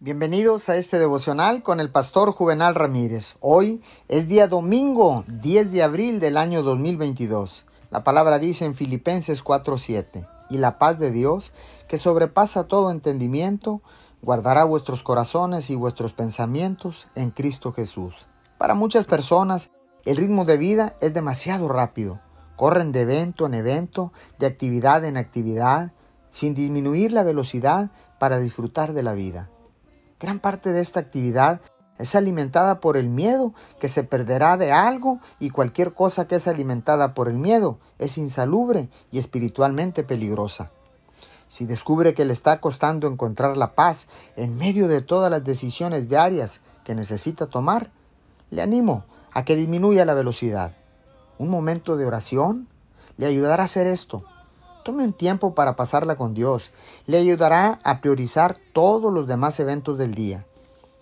Bienvenidos a este devocional con el pastor Juvenal Ramírez. Hoy es día domingo 10 de abril del año 2022. La palabra dice en Filipenses 4:7, y la paz de Dios, que sobrepasa todo entendimiento, guardará vuestros corazones y vuestros pensamientos en Cristo Jesús. Para muchas personas, el ritmo de vida es demasiado rápido. Corren de evento en evento, de actividad en actividad, sin disminuir la velocidad para disfrutar de la vida. Gran parte de esta actividad es alimentada por el miedo que se perderá de algo y cualquier cosa que es alimentada por el miedo es insalubre y espiritualmente peligrosa. Si descubre que le está costando encontrar la paz en medio de todas las decisiones diarias que necesita tomar, le animo a que disminuya la velocidad. Un momento de oración le ayudará a hacer esto Tome un tiempo para pasarla con Dios. Le ayudará a priorizar todos los demás eventos del día.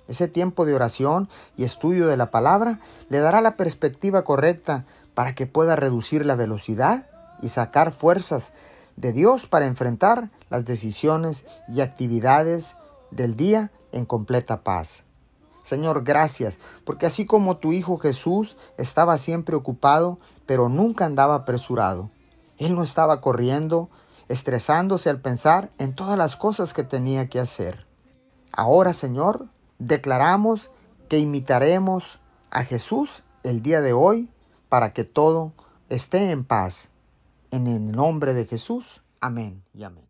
Ese tiempo de oración y estudio de la palabra le dará la perspectiva correcta para que pueda reducir la velocidad y sacar fuerzas de Dios para enfrentar las decisiones y actividades del día en completa paz. Señor, gracias, porque así como tu Hijo Jesús estaba siempre ocupado, pero nunca andaba apresurado. Él no estaba corriendo, estresándose al pensar en todas las cosas que tenía que hacer. Ahora, Señor, declaramos que imitaremos a Jesús el día de hoy para que todo esté en paz. En el nombre de Jesús. Amén y amén.